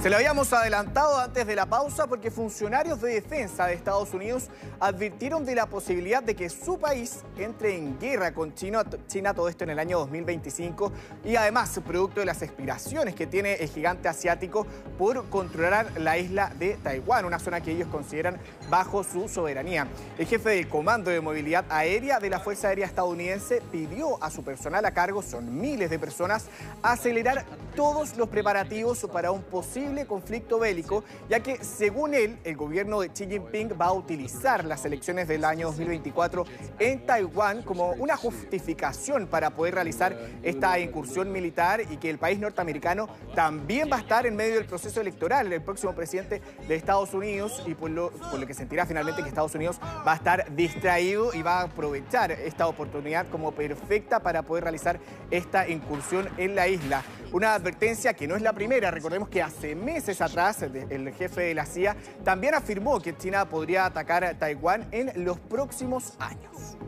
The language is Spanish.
Se lo habíamos adelantado antes de la pausa porque funcionarios de defensa de Estados Unidos advirtieron de la posibilidad de que su país entre en guerra con China, China todo esto en el año 2025 y además producto de las aspiraciones que tiene el gigante asiático por controlar la isla de Taiwán, una zona que ellos consideran bajo su soberanía. El jefe del Comando de Movilidad Aérea de la Fuerza Aérea Estadounidense pidió a su personal a cargo, son miles de personas, acelerar todos los preparativos para un posible conflicto bélico, ya que según él, el gobierno de Xi Jinping va a utilizar las elecciones del año 2024 en Taiwán como una justificación para poder realizar esta incursión militar y que el país norteamericano también va a estar en medio del proceso electoral, el próximo presidente de Estados Unidos y por lo, por lo que sentirá finalmente que Estados Unidos va a estar distraído y va a aprovechar esta oportunidad como perfecta para poder realizar esta incursión en la isla. Una advertencia que no es la primera, recordemos que hace meses atrás el jefe de la CIA también afirmó que China podría atacar a Taiwán en los próximos años.